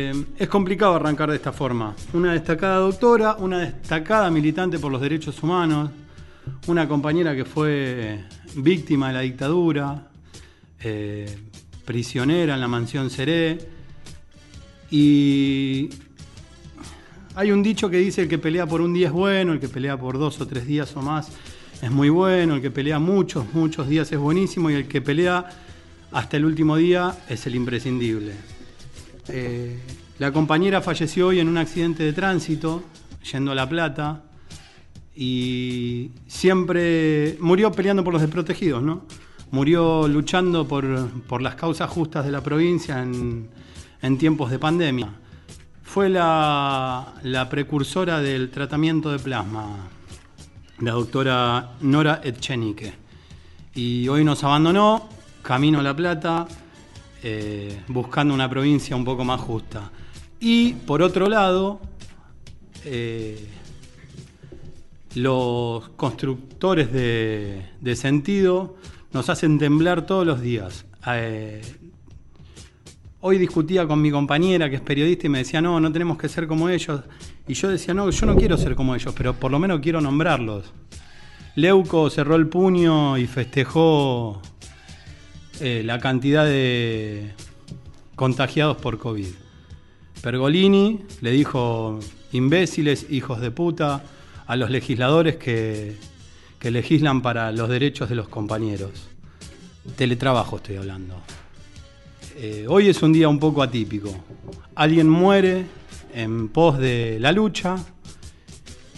Eh, es complicado arrancar de esta forma. Una destacada doctora, una destacada militante por los derechos humanos, una compañera que fue víctima de la dictadura, eh, prisionera en la mansión Seré. Y hay un dicho que dice el que pelea por un día es bueno, el que pelea por dos o tres días o más es muy bueno, el que pelea muchos, muchos días es buenísimo y el que pelea hasta el último día es el imprescindible. Eh, la compañera falleció hoy en un accidente de tránsito, yendo a La Plata, y siempre murió peleando por los desprotegidos, ¿no? Murió luchando por, las causas justas de la provincia en, tiempos de pandemia. Fue la, la precursora del tratamiento de plasma, la doctora Nora Etchenique. Y hoy nos abandonó, camino a La Plata, eh, buscando una provincia un poco más justa. Y por otro lado, eh, los constructores de, sentido nos hacen temblar todos los días. Eh, hoy discutía con mi compañera que es periodista y me decía, no, no tenemos que ser como ellos. Y yo decía, no, yo no quiero ser como ellos, pero por lo menos quiero nombrarlos. Leuco cerró el puño y festejó eh, la cantidad de contagiados por COVID. Pergolini le dijo imbéciles, hijos de puta, a los legisladores que, legislan para los derechos de los compañeros. Teletrabajo estoy hablando. Eh, hoy es un día un poco atípico. Alguien muere en pos de la lucha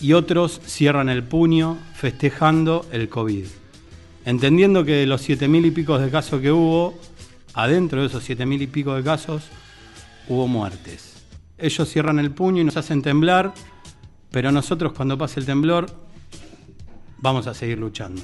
y otros cierran el puño festejando el COVID. Entendiendo que de los siete mil y pico de casos que hubo, adentro de esos siete mil y pico de casos, hubo muertes. Ellos cierran el puño y nos hacen temblar, pero nosotros cuando pase el temblor vamos a seguir luchando.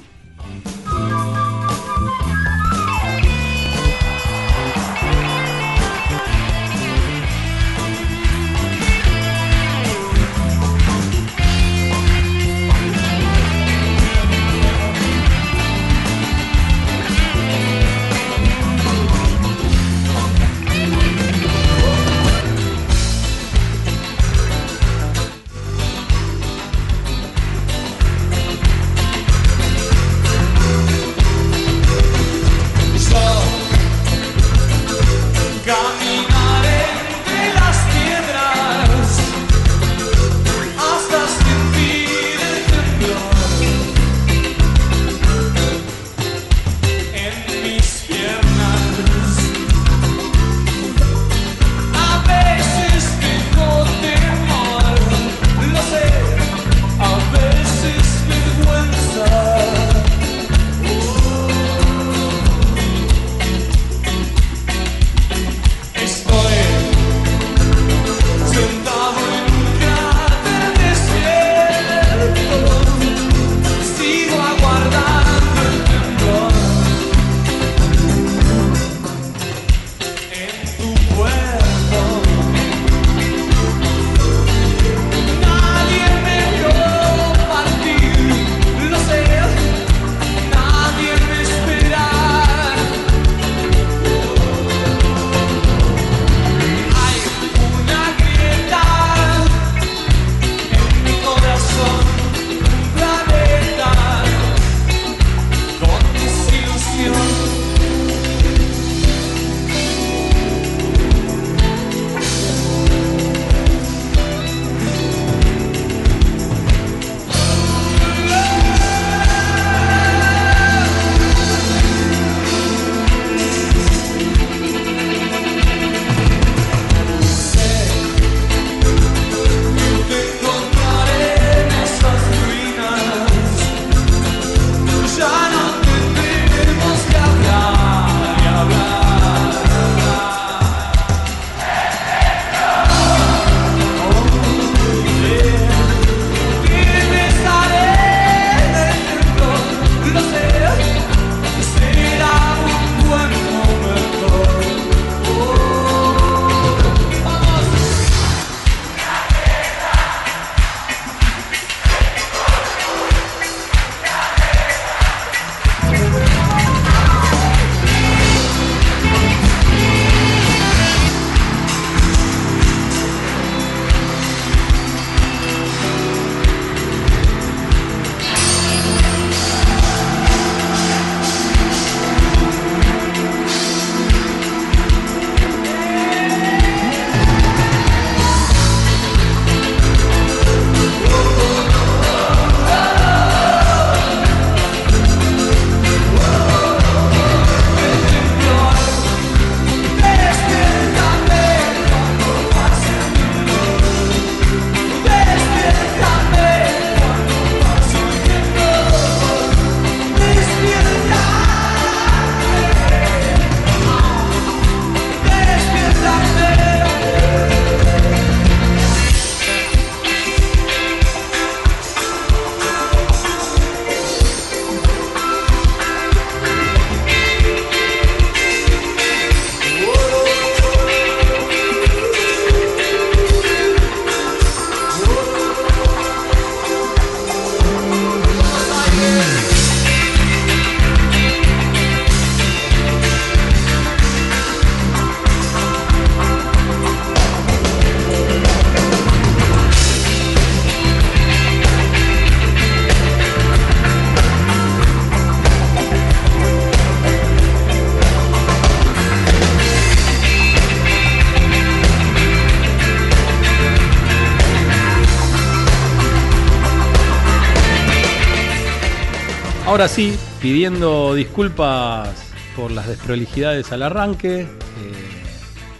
Ahora sí, pidiendo disculpas por las desprolijidades al arranque, eh,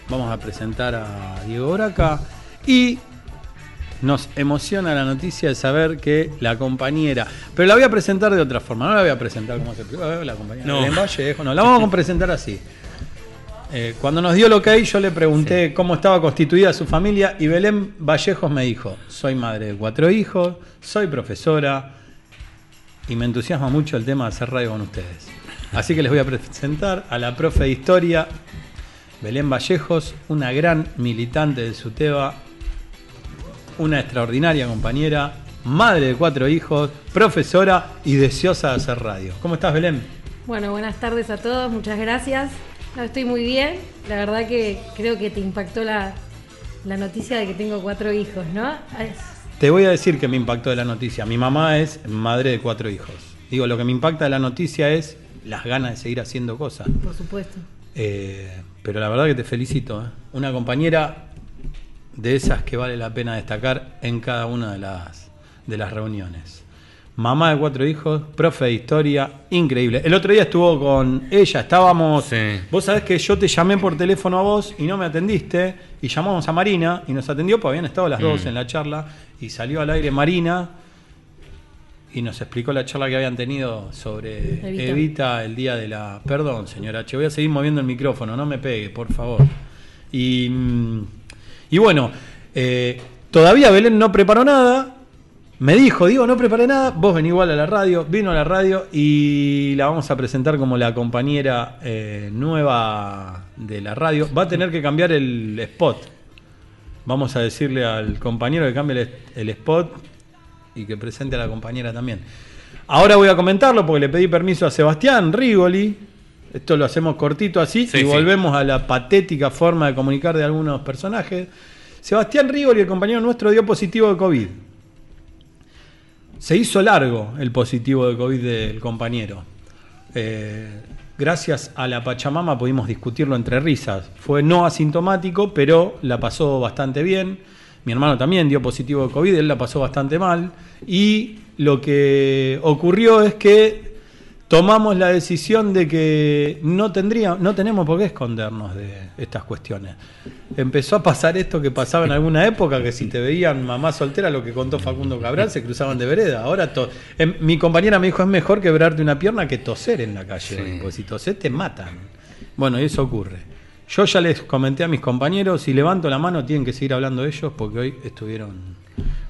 vamos a presentar a Diego Braca y nos emociona la noticia de saber que la compañera, pero la voy a presentar de otra forma, no la voy a presentar como se la compañera No. Vallejo, no, la vamos a presentar así. Eh, cuando nos dio lo que hay, yo le pregunté cómo estaba constituida su familia y Belén Vallejos me dijo, soy madre de cuatro hijos, soy profesora y me entusiasma mucho el tema de hacer radio con ustedes. Así que les voy a presentar a la profe de historia, Belén Vallejos, una gran militante del SUTEBA, una extraordinaria compañera, madre de cuatro hijos, profesora y deseosa de hacer radio. ¿Cómo estás, Belén? Bueno, buenas tardes a todos, muchas gracias. Estoy muy bien. La verdad que creo que te impactó la, la noticia de que tengo cuatro hijos, ¿no? Te voy a decir que me impactó de la noticia. Mi mamá es madre de cuatro hijos. Digo, lo que me impacta de la noticia es las ganas de seguir haciendo cosas. por supuesto. Eh, pero la verdad que te felicito. ¿eh? Una compañera de esas que vale la pena destacar en cada una de las, de las reuniones. Mamá de cuatro hijos, profe de historia, increíble. El otro día estuvo con ella, estábamos... Sí. Vos sabés que yo te llamé por teléfono a vos y no me atendiste, y llamamos a Marina y nos atendió, porque habían estado las dos Mm. en la charla, y salió al aire Marina y nos explicó la charla que habían tenido sobre Evita. Evita, el día de la... Perdón, señora H, voy a seguir moviendo el micrófono, no me pegue, por favor. Y, mm, y bueno, eh, todavía Belén no preparó nada. Me dijo, digo, no preparé nada. Vos ven igual a la radio, vino a la radio y la vamos a presentar como la compañera eh, nueva de la radio. Va a tener que cambiar el spot. Vamos a decirle al compañero que cambie el, el spot y que presente a la compañera también. Ahora voy a comentarlo porque le pedí permiso a Sebastián Rigoli. Esto lo hacemos cortito así Sí, y sí. volvemos a la patética forma de comunicar de algunos personajes. Sebastián Rigoli, el compañero nuestro, dio positivo de COVID. Se hizo largo el positivo de COVID del compañero. Eh, gracias a la Pachamama pudimos discutirlo entre risas. Fue no asintomático, pero la pasó bastante bien. Mi hermano también dio positivo de COVID, él la pasó bastante mal. Y lo que ocurrió es que tomamos la decisión de que no tendría, no tenemos por qué escondernos de estas cuestiones. Empezó a pasar esto que pasaba en alguna época, que si te veían mamá soltera, lo que contó Facundo Cabral, se cruzaban de vereda. Ahora to- em, mi compañera me dijo, es mejor quebrarte una pierna que toser en la calle, Sí. porque si toses te matan. Bueno, y eso ocurre. Yo ya les comenté a mis compañeros, si levanto la mano tienen que seguir hablando de ellos, porque hoy estuvieron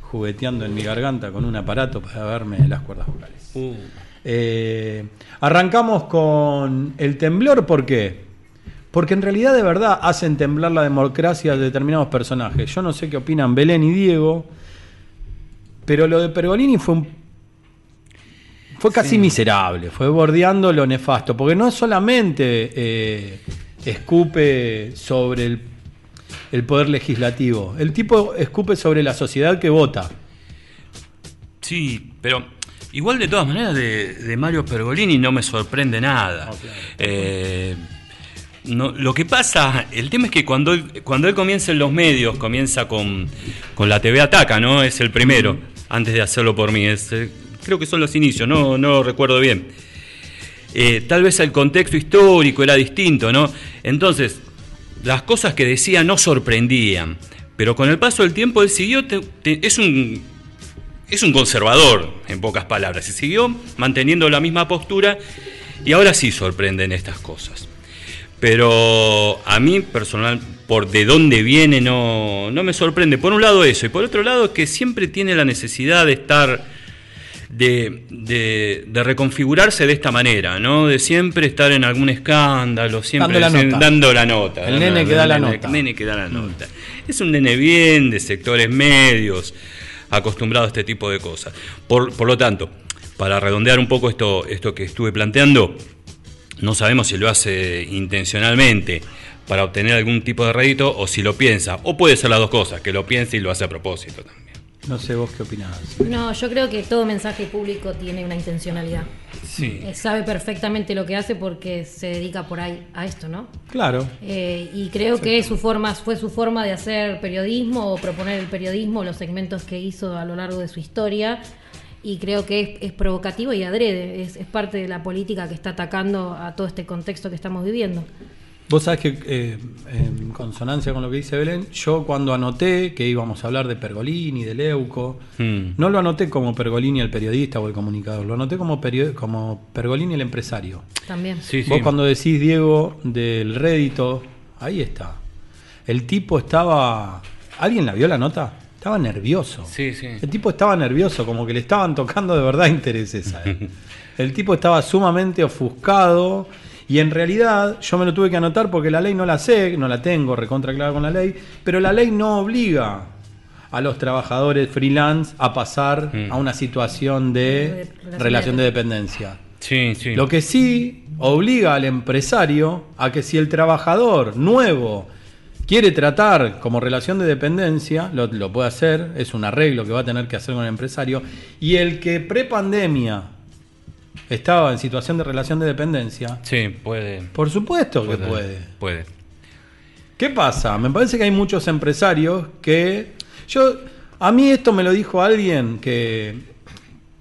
jugueteando en mi garganta con un aparato para verme las cuerdas vocales. Uh, Eh, arrancamos con el temblor, ¿por qué? Porque en realidad de verdad hacen temblar la democracia de determinados personajes. Yo no sé qué opinan Belén y Diego, pero lo de Pergolini fue un- fue casi Sí. miserable, fue bordeando lo nefasto, porque no solamente eh, escupe sobre el, el poder legislativo, el tipo escupe sobre la sociedad que vota. sí, pero igual de todas maneras de, de Mario Pergolini no me sorprende nada. Claro. Eh, no, lo que pasa, el tema es que cuando él, cuando él comienza en los medios, comienza con, con la TV Ataca, ¿no? Es el primero, antes de hacerlo por mí. Es, eh, creo que son los inicios, no, no lo recuerdo bien. Eh, tal vez el contexto histórico era distinto, ¿no? Entonces, las cosas que decía no sorprendían, pero con el paso del tiempo él siguió, te- te- es un es un conservador, en pocas palabras, y siguió manteniendo la misma postura y ahora sí sorprenden estas cosas. Pero a mí personal, por de dónde viene, no, no me sorprende. Por un lado eso, y por otro lado que siempre tiene la necesidad de estar, de, de- de reconfigurarse de esta manera, ¿no? De siempre estar en algún escándalo, siempre Dando la nota. dando la nota. El dando nene que da la nota. nene que da la nota. Es un nene bien, de sectores medios, acostumbrado a este tipo de cosas. Por, por lo tanto, para redondear un poco esto, esto que estuve planteando, no sabemos si lo hace intencionalmente para obtener algún tipo de rédito o si lo piensa. O puede ser las dos cosas, que lo piense y lo hace a propósito también. No sé vos qué opinás. No, yo creo que todo mensaje público tiene una intencionalidad. Sí. Eh, sabe perfectamente lo que hace porque se dedica por ahí a esto, ¿no? Claro. Eh, y creo que su forma, fue su forma de hacer periodismo o proponer el periodismo, los segmentos que hizo a lo largo de su historia. y creo que es, es provocativo y adrede, es, es parte de la política que está atacando a todo este contexto que estamos viviendo. Vos sabés que, eh, en consonancia con lo que dice Belén, yo cuando anoté que íbamos a hablar de Pergolini, de Leuco, Mm. no lo anoté como Pergolini el periodista o el comunicador, lo anoté como, como Pergolini el empresario. También. Sí, sí. Vos cuando decís, Diego, del rédito, ahí está. El tipo estaba... ¿Alguien la vio la nota? Estaba nervioso. Sí, sí. El tipo estaba nervioso, como que le estaban tocando de verdad intereses a él. El tipo estaba sumamente ofuscado y en realidad yo me lo tuve que anotar porque la ley no la sé, no la tengo recontra clara con la ley, pero la ley no obliga a los trabajadores freelance a pasar Mm. a una situación de De relación de dependencia. Sí, sí. Lo que sí obliga al empresario a que si el trabajador nuevo quiere tratar como relación de dependencia, lo, lo puede hacer, es un arreglo que va a tener que hacer con el empresario, y el que prepandemia estaba en situación de relación de dependencia, Sí, puede. por supuesto que puede. Puede. ¿Qué pasa? Me parece que hay muchos empresarios que. Yo. A mí esto me lo dijo alguien que.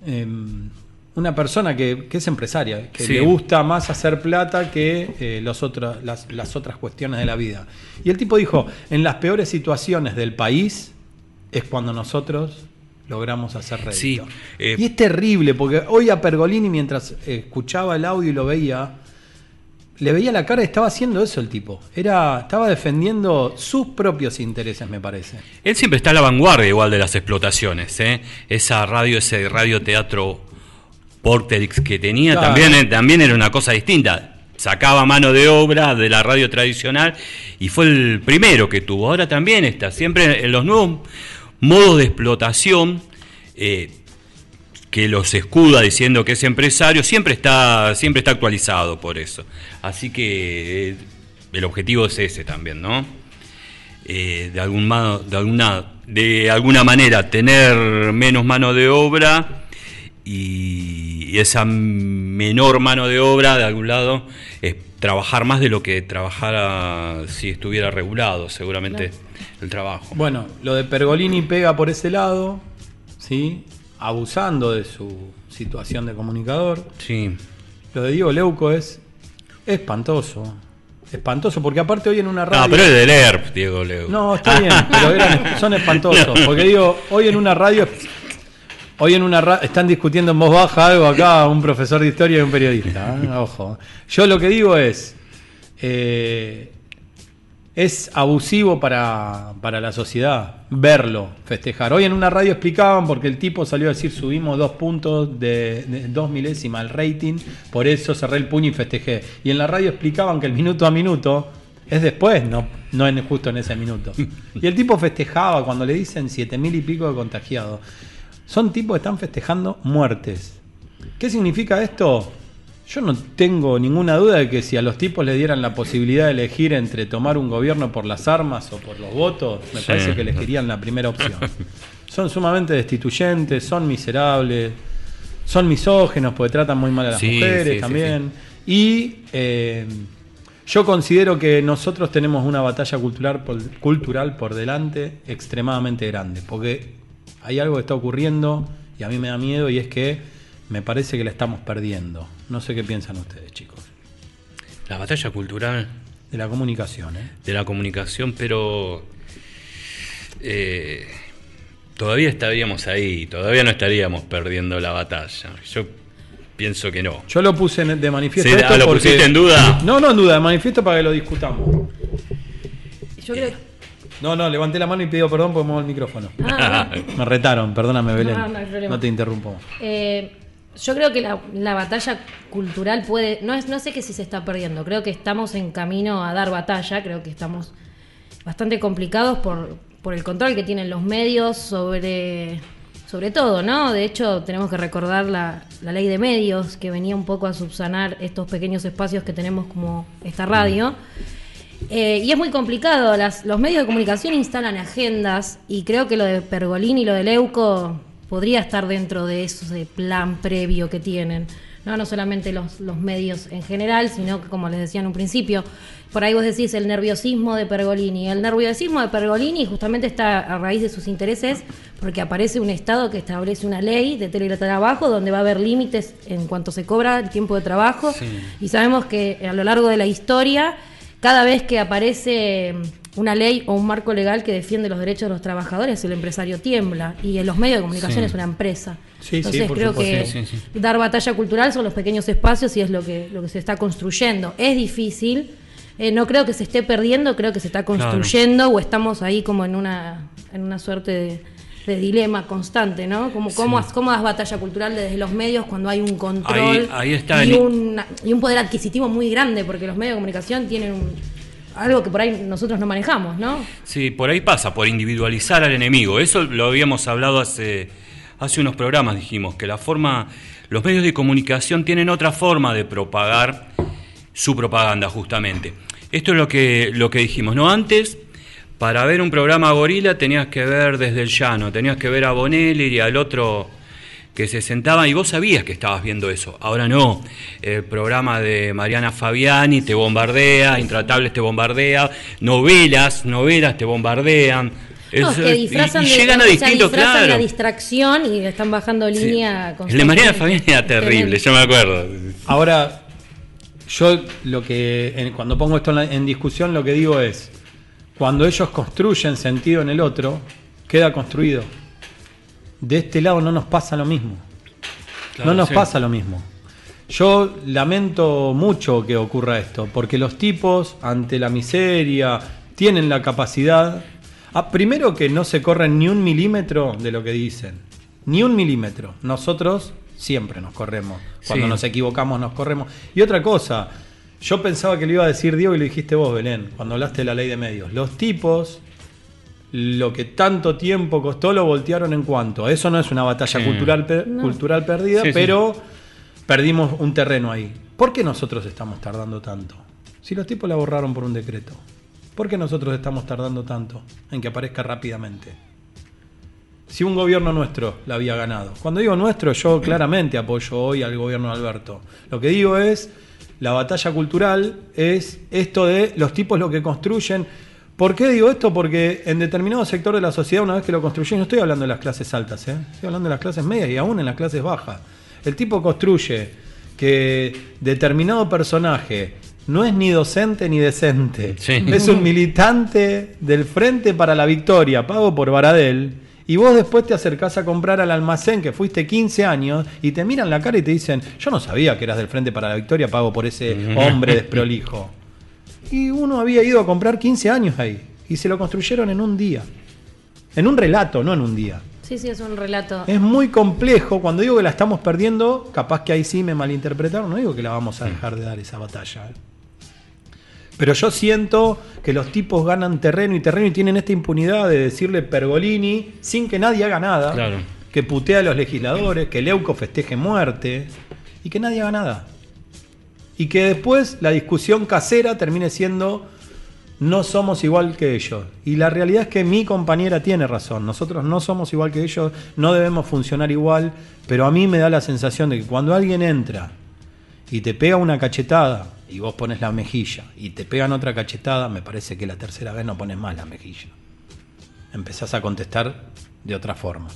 em, una persona que, que es empresaria, que Sí. le gusta más hacer plata que eh, los otros, las, las otras cuestiones de la vida. Y el tipo dijo: en las peores situaciones del país es cuando nosotros logramos hacer rédito. Sí, eh, y es terrible, porque hoy a Pergolini, mientras escuchaba el audio y lo veía, le veía la cara y estaba haciendo eso el tipo. Era, estaba defendiendo sus propios intereses, me parece. Él siempre está a la vanguardia igual de las explotaciones, ¿eh? Esa radio, ese radioteatro Porterix que tenía Claro. también, eh, también era una cosa distinta. Sacaba mano de obra de la radio tradicional y fue el primero que tuvo. Ahora también está, siempre en los nuevos modos de explotación eh, que los escuda diciendo que es empresario, siempre está, siempre está actualizado por eso. Así que eh, el objetivo es ese también, ¿no? eh, de, algún mano- de, alguna, de alguna manera tener menos mano de obra y esa menor mano de obra de algún lado es trabajar más de lo que trabajara si estuviera regulado seguramente el trabajo. Bueno, lo de Pergolini pega por ese lado, ¿sí? abusando de su situación de comunicador. Sí, Lo de Diego Leuco es espantoso. Espantoso, porque aparte hoy en una radio. no, pero es del ERP, Diego Leo. No, está bien, pero eran- son espantosos. Porque digo, hoy en una radio. Hoy en una ra- están discutiendo en voz baja algo acá, un profesor de historia y un periodista. ¿eh? Ojo. Yo lo que digo es. eh, es abusivo para, para la sociedad verlo festejar. Hoy en una radio explicaban porque el tipo salió a decir subimos dos puntos de, de dos milésimas al rating, por eso cerré el puño y festejé. Y en la radio explicaban que el minuto a minuto es después, no, no en, justo en ese minuto. Y el tipo festejaba cuando le dicen siete mil y pico de contagiados. Son tipos que están festejando muertes. ¿Qué significa esto? Yo no tengo ninguna duda de que si a los tipos le dieran la posibilidad de elegir entre tomar un gobierno por las armas o por los votos, me Sí. parece que elegirían la primera opción. Son sumamente destituyentes, son miserables, son misógenos porque tratan muy mal a las Sí, mujeres sí, también. Y eh, yo considero que nosotros tenemos una batalla cultural por, cultural por delante extremadamente grande, porque hay algo que está ocurriendo y a mí me da miedo y es que me parece que la estamos perdiendo. No sé qué piensan ustedes, chicos. La batalla cultural De la comunicación, ¿eh? de la comunicación, pero eh, todavía estaríamos ahí, todavía no estaríamos perdiendo la batalla. Yo pienso que no. Yo lo puse en- de manifiesto. Sí, esto ah, ¿lo porque- pusiste en duda? No, no en duda, de manifiesto para que lo discutamos. Yo creo No, no, levanté la mano y pido perdón porque muevo el micrófono. Ah, Me retaron, perdóname, Belén. No, no hay problema. No te interrumpo. Eh, yo creo que la, la batalla cultural puede. No, es, no sé que si se está perdiendo. Creo que estamos en camino a dar batalla. Creo que estamos bastante complicados por, por el control que tienen los medios sobre. Sobre todo, ¿no? De hecho, tenemos que recordar la, la ley de medios que venía un poco a subsanar estos pequeños espacios que tenemos como esta radio. Eh, y es muy complicado, las, los medios de comunicación instalan agendas y creo que lo de Pergolini y lo de Leuco podría estar dentro de ese plan previo que tienen. ¿no? no solamente los, los medios en general, sino que, como les decía en un principio, por ahí vos decís el nerviosismo de Pergolini. El nerviosismo de Pergolini justamente está a raíz de sus intereses porque aparece un Estado que establece una ley de teletrabajo donde va a haber límites en cuanto se cobra el tiempo de trabajo y sabemos que a lo largo de la historia, cada vez que aparece una ley o un marco legal que defiende los derechos de los trabajadores, el empresario tiembla y en los medios de comunicación es una empresa. Entonces creo que dar batalla cultural son los pequeños espacios y es lo que, lo que se está construyendo. Es difícil, eh, no creo que se esté perdiendo, creo que se está construyendo o estamos ahí como en una, en una suerte de, dilema constante, ¿no? Como, ¿cómo, ¿Cómo das batalla cultural desde los medios cuando hay un control y, un, y un poder adquisitivo muy grande? Porque los medios de comunicación tienen un algo que por ahí nosotros no manejamos, ¿no? Sí, por ahí pasa, por individualizar al enemigo. Eso lo habíamos hablado hace, hace unos programas, dijimos, que la forma, los medios de comunicación tienen otra forma de propagar su propaganda, justamente. Esto es lo que, lo que dijimos, ¿no? Antes, para ver un programa gorila tenías que ver desde el llano, tenías que ver a Bonelli y al otro que se sentaba y vos sabías que estabas viendo eso. Ahora no. El programa de Mariana Fabiani te bombardea, Intratables te bombardea, novelas, novelas te bombardean. No, que disfrazan y, llegan a distintos, claro. la distracción y están bajando línea. El de Mariana Fabiani era terrible, yo me acuerdo. Ahora, yo lo que cuando pongo esto en discusión lo que digo es, cuando ellos construyen sentido en el otro, queda construido de este lado no nos pasa lo mismo. no nos pasa lo mismo. Yo lamento mucho que ocurra esto, porque los tipos, ante la miseria, tienen la capacidad, ah, primero que no se corren ni un milímetro de lo que dicen, ni un milímetro. Nosotros siempre nos corremos, cuando nos equivocamos nos corremos. Y otra cosa, yo pensaba que lo iba a decir Diego y lo dijiste vos, Belén, cuando hablaste de la ley de medios. Los tipos lo que tanto tiempo costó lo voltearon en cuanto. Eso no es una batalla cultural, cultural perdida, pero perdimos un terreno ahí. ¿Por qué nosotros estamos tardando tanto? Si los tipos la borraron por un decreto. ¿Por qué nosotros estamos tardando tanto en que aparezca rápidamente? Si un gobierno nuestro la había ganado. Cuando digo nuestro, yo claramente apoyo hoy al gobierno de Alberto. Lo que digo es, la batalla cultural es esto de los tipos lo que construyen ¿Por qué digo esto? Porque en determinado sector de la sociedad, una vez que lo construyen, no estoy hablando de las clases altas, ¿eh? estoy hablando de las clases medias y aún en las clases bajas. El tipo construye que determinado personaje no es ni docente ni decente, es un militante del Frente para la Victoria, pago por Baradel, y vos después te acercás a comprar al almacén que fuiste 15 años y te miran la cara y te dicen, yo no sabía que eras del Frente para la Victoria, pago por ese hombre desprolijo. Y uno había ido a comprar 15 años ahí. Y se lo construyeron en un día. En un relato, no en un día. Sí, sí, es un relato. Es muy complejo. Cuando digo que la estamos perdiendo, capaz que ahí sí me malinterpretaron. No digo que la vamos a dejar de dar esa batalla. Pero yo siento que los tipos ganan terreno y terreno y tienen esta impunidad de decirle Pergolini sin que nadie haga nada. Claro. Que putea a los legisladores, que Leuco festeje muerte y que nadie haga nada y que después la discusión casera termine siendo no somos igual que ellos. Y la realidad es que mi compañera tiene razón, nosotros no somos igual que ellos, no debemos funcionar igual, pero a mí me da la sensación de que cuando alguien entra y te pega una cachetada y vos pones la mejilla y te pegan otra cachetada, me parece que la tercera vez no pones más la mejilla. Empezás a contestar de otra forma.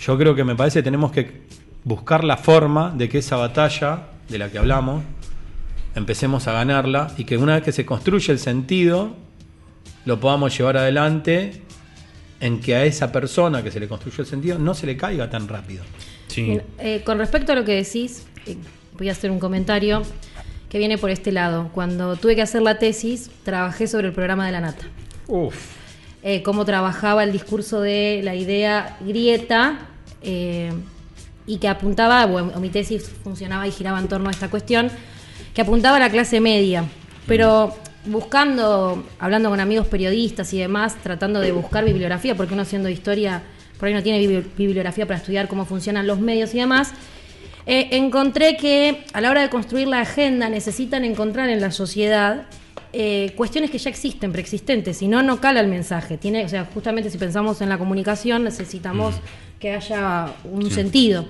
Yo creo que me parece que tenemos que buscar la forma de que esa batalla de la que hablamos, empecemos a ganarla y que una vez que se construye el sentido, lo podamos llevar adelante en que a esa persona que se le construyó el sentido no se le caiga tan rápido. Eh, con respecto a lo que decís, eh, voy a hacer un comentario que viene por este lado. Cuando tuve que hacer la tesis, trabajé sobre el programa de la nata. Uf. Eh, cómo trabajaba el discurso de la idea grieta y que apuntaba, bueno, mi tesis funcionaba y giraba en torno a esta cuestión, que apuntaba a la clase media, pero buscando, hablando con amigos periodistas y demás, tratando de buscar bibliografía, porque uno haciendo historia, por ahí no tiene bibliografía para estudiar cómo funcionan los medios y demás, eh, encontré que a la hora de construir la agenda necesitan encontrar en la sociedad eh, cuestiones que ya existen, preexistentes, si no, no cala el mensaje. Tiene, o sea, justamente si pensamos en la comunicación, necesitamos que haya un sentido.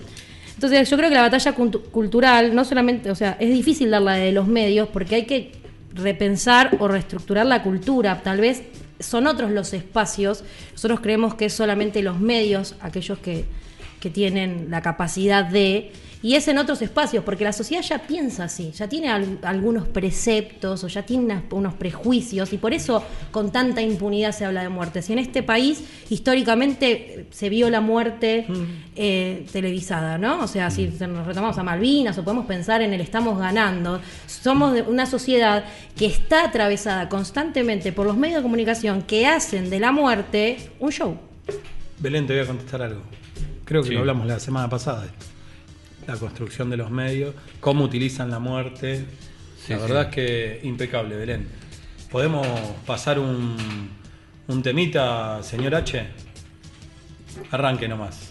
Entonces yo creo que la batalla cultural, no solamente, o sea, es difícil darla de los medios porque hay que repensar o reestructurar la cultura. Tal vez son otros los espacios. Nosotros creemos que es solamente los medios, aquellos que, que tienen la capacidad de y es en otros espacios, porque la sociedad ya piensa así, ya tiene algunos preceptos o ya tiene unos prejuicios, y por eso con tanta impunidad se habla de muerte. Si en este país históricamente se vio la muerte mm. eh, televisada, ¿no? O sea, si nos retomamos a Malvinas o podemos pensar en el estamos ganando, somos de una sociedad que está atravesada constantemente por los medios de comunicación que hacen de la muerte un show. Belén, te voy a contestar algo. Creo que lo hablamos la semana pasada la construcción de los medios, cómo utilizan la muerte. la verdad es que impecable, Belén. ¿Podemos pasar un, un temita, señor H? Arranque nomás.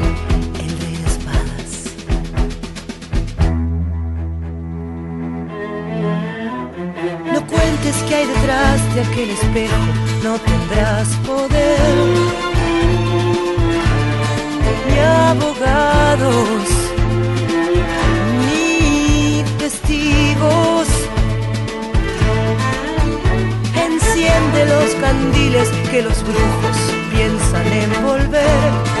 de aquel espejo no tendrás poder. Ni abogados, ni testigos. Enciende los candiles que los brujos piensan envolver.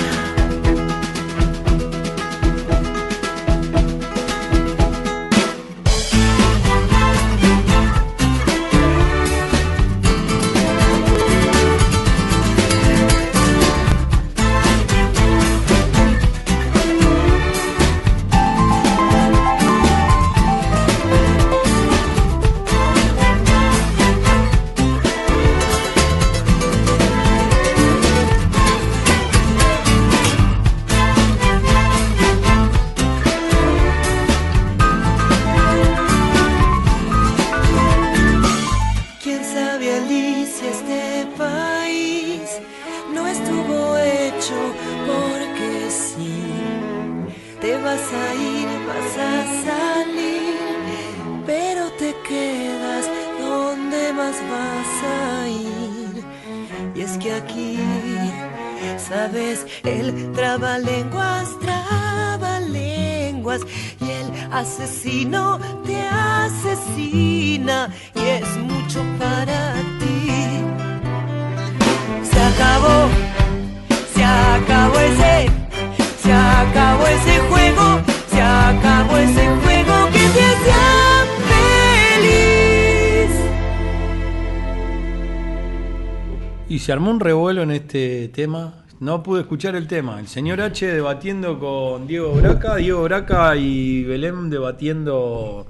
No pude escuchar el tema. El señor H debatiendo con Diego Braca, Diego Braca y Belén debatiendo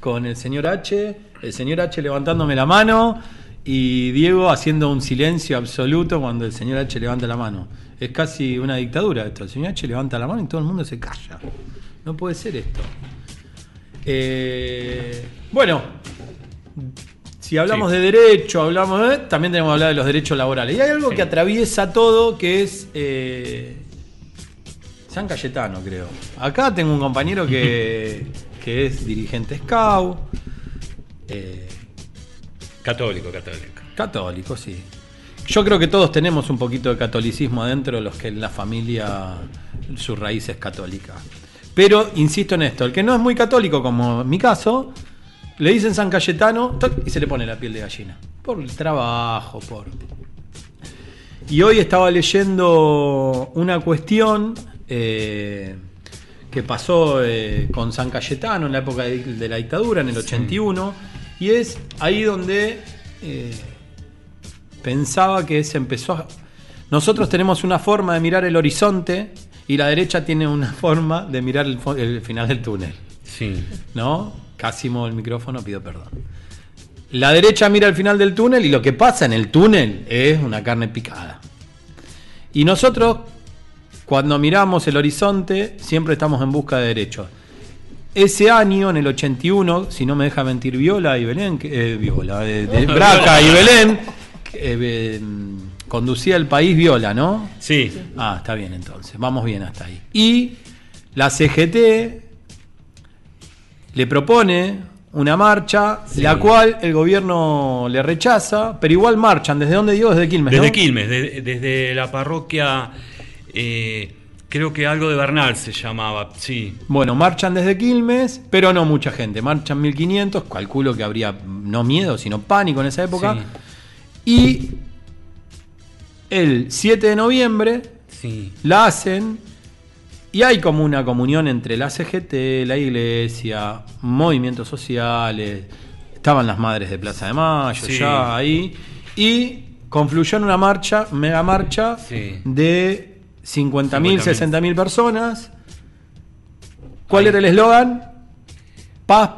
con el señor H, el señor H levantándome la mano y Diego haciendo un silencio absoluto cuando el señor H levanta la mano. Es casi una dictadura esto. El señor H levanta la mano y todo el mundo se calla. No puede ser esto. Eh, bueno, si hablamos Sí. de derecho, hablamos de, también tenemos que hablar de los derechos laborales. Y hay algo Sí. que atraviesa todo, que es eh, San Cayetano, creo. Acá tengo un compañero que, que es dirigente SCAU, eh, Católico, católico. católico, sí. Yo creo que todos tenemos un poquito de catolicismo adentro, los que en la familia su raíz es católica. Pero insisto en esto, el que no es muy católico, como en mi caso, le dicen San Cayetano y se le pone la piel de gallina. Por el trabajo, por... Y hoy estaba leyendo una cuestión eh, que pasó eh, con San Cayetano en la época de, de la dictadura, en el 81, y es ahí donde eh, pensaba que se empezó a... Nosotros tenemos una forma de mirar el horizonte y la derecha tiene una forma de mirar el, el final del túnel. Sí. ¿no? Casi muevo el micrófono, pido perdón. La derecha mira al final del túnel y lo que pasa en el túnel es una carne picada. Y nosotros, cuando miramos el horizonte, siempre estamos en busca de derechos. Ese año, en el 81, si no me deja mentir Viola y Belén, eh, Viola, eh, de Braca y Belén, eh, conducía el país Viola, ¿no? Sí. Ah, está bien entonces, vamos bien hasta ahí. Y la CGT le propone una marcha, Sí. la cual el gobierno le rechaza, pero igual marchan. ¿Desde dónde digo? Desde Quilmes, Desde ¿no? Quilmes, de- desde la parroquia, eh, creo que algo de Bernal se llamaba, sí. Bueno, marchan desde Quilmes, pero no mucha gente. Marchan 1500, calculo que habría no miedo, sino pánico en esa época. Sí. Y el 7 de noviembre Sí. la hacen y hay como una comunión entre la CGT, la iglesia, movimientos sociales, estaban las madres de Plaza de Mayo Sí. ya ahí, y confluyó en una marcha, mega marcha Sí. de 50.000, 50.000. 60.000 personas. ¿Cuál Ahí. era el eslogan? Paz,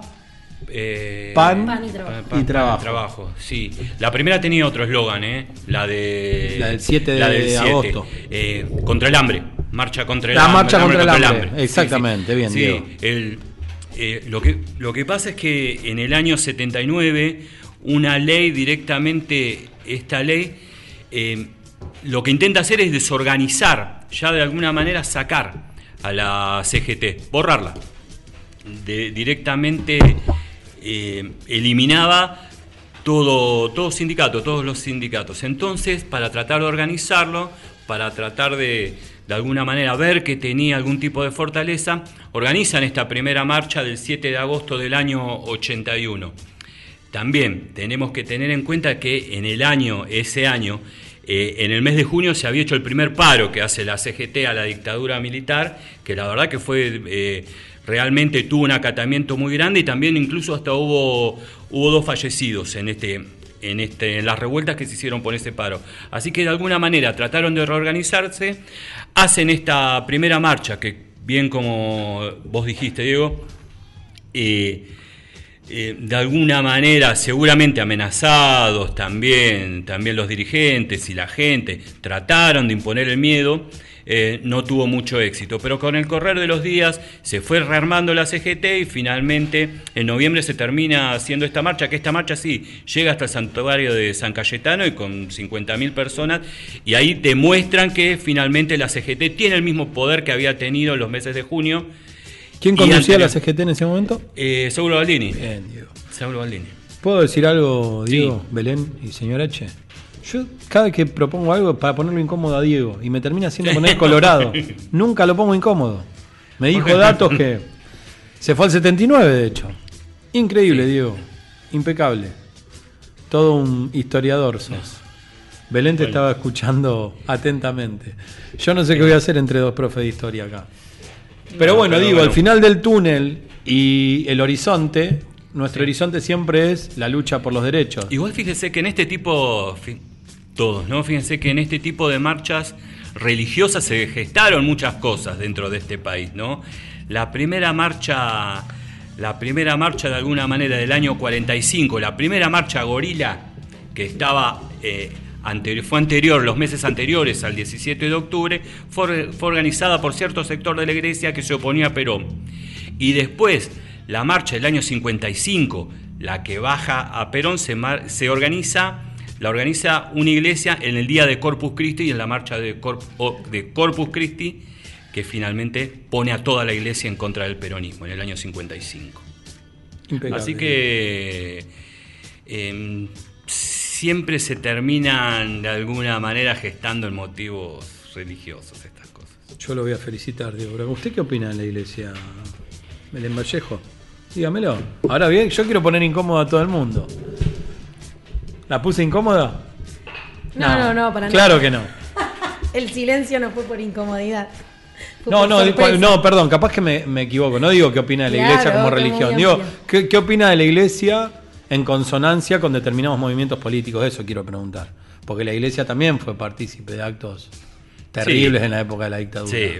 Eh, Pan Pan y trabajo. y trabajo. trabajo, sí. La primera tenía otro eslogan, ¿eh? La de. La del 7 de del 7. agosto. Eh, contra el hambre. Marcha contra el La hambre. marcha contra el hambre. Exactamente, sí. bien, Sí, Diego. el, eh, lo, que, lo que pasa es que en el año 79, una ley directamente, esta ley, eh, lo que intenta hacer es desorganizar, ya de alguna manera sacar a la CGT, borrarla de- directamente eh, eliminaba todo, todo sindicato, todos los sindicatos. Entonces, para tratar de organizarlo, para tratar de, de alguna manera ver que tenía algún tipo de fortaleza, organizan esta primera marcha del 7 de agosto del año 81. También tenemos que tener en cuenta que en el año, ese año, eh, en el mes de junio se había hecho el primer paro que hace la CGT a la dictadura militar, que la verdad que fue eh, realmente tuvo un acatamiento muy grande y también incluso hasta hubo, hubo dos fallecidos en este. En, este, en las revueltas que se hicieron por ese paro. Así que de alguna manera trataron de reorganizarse, hacen esta primera marcha, que bien como vos dijiste, Diego, eh, eh, de alguna manera seguramente amenazados también, también los dirigentes y la gente trataron de imponer el miedo, eh, no tuvo mucho éxito. Pero con el correr de los días se fue rearmando la CGT y finalmente en noviembre se termina haciendo esta marcha, que esta marcha sí llega hasta el santuario de San Cayetano y con 50.000 personas, y ahí demuestran que finalmente la CGT tiene el mismo poder que había tenido en los meses de junio. ¿Quién conducía la CGT en ese momento? Eh, Saulo Baldini. Bien, Diego. Saulo Baldini. ¿Puedo decir algo, Diego, Sí. Belén y señor H? Yo cada vez que propongo algo es para ponerlo incómodo a Diego y me termina haciendo poner colorado. Nunca lo pongo incómodo. Me dijo datos que Se fue al 79, de hecho. Increíble, Diego. Impecable. Todo un historiador sos. Belén te Bueno. estaba escuchando atentamente. Yo no sé qué voy a hacer entre dos profes de historia acá. Pero No, bueno, pero digo, bueno. al final del túnel y el horizonte, nuestro horizonte siempre es la lucha por los derechos. Igual fíjese que en este tipo, todos, ¿no? Fíjense que en este tipo de marchas religiosas se gestaron muchas cosas dentro de este país, ¿no? La primera marcha, la primera marcha de alguna manera del año 45, la primera marcha gorila que estaba eh, anteri- fue anterior, los meses anteriores al 17 de octubre, fue, organizada por cierto sector de la iglesia que se oponía a Perón. Y después, la marcha del año 55, la que baja a Perón, se, se organiza, la organiza una iglesia en el día de Corpus Christi y en la marcha de, Cor- o- de Corpus Christi, que finalmente pone a toda la iglesia en contra del peronismo en el año 55. Impecable. Así que em, siempre se terminan de alguna manera gestando en motivos religiosos estas cosas. Yo lo voy a felicitar, Diego. ¿Usted qué opina de la iglesia, Belén Vallejo? Dígamelo. Ahora bien, yo quiero poner incómodo a todo el mundo. ¿La puse incómoda? No, no, no, para Claro nada. que no. El silencio no fue por incomodidad. Fue No, por no, sorpresa. no, perdón, capaz que me, me equivoco. No digo qué opina de la Claro, iglesia como religión. Digo. ¿qué, qué opina de la iglesia en consonancia con determinados movimientos políticos? Eso quiero preguntar. Porque la iglesia también fue partícipe de actos terribles Sí. en la época de la dictadura. Sí,